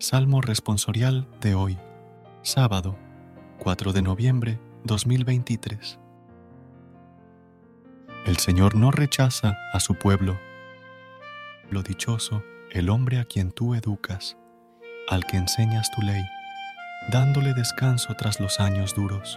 Salmo responsorial de hoy, sábado, 4 de noviembre 2023. El Señor no rechaza a su pueblo. Lo dichoso, el hombre a quien tú educas, al que enseñas tu ley, dándole descanso tras los años duros.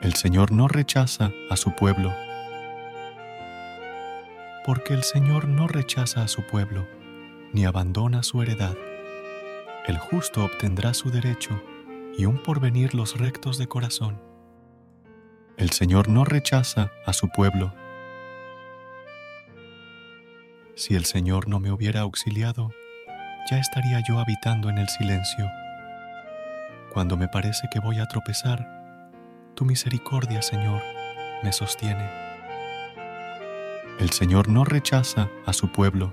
El Señor no rechaza a su pueblo, porque el Señor no rechaza a su pueblo, ni abandona su heredad el justo obtendrá su derecho y un porvenir los rectos de corazón. El Señor no rechaza a su pueblo. Si el Señor no me hubiera auxiliado, ya estaría yo habitando en el silencio. Cuando me parece que voy a tropezar, tu misericordia, Señor, me sostiene. El Señor no rechaza a su pueblo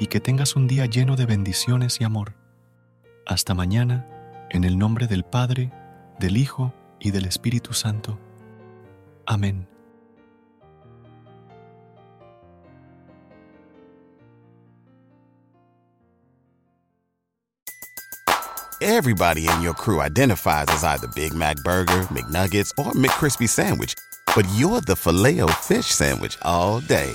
y que tengas un día lleno de bendiciones y amor. Hasta mañana, en el nombre del Padre, del Hijo y del Espíritu Santo. Amén. Everybody in your crew identifies as either Big Mac burger, McNuggets, or McCrispy sandwich, but you're the Filet-O-Fish sandwich all day.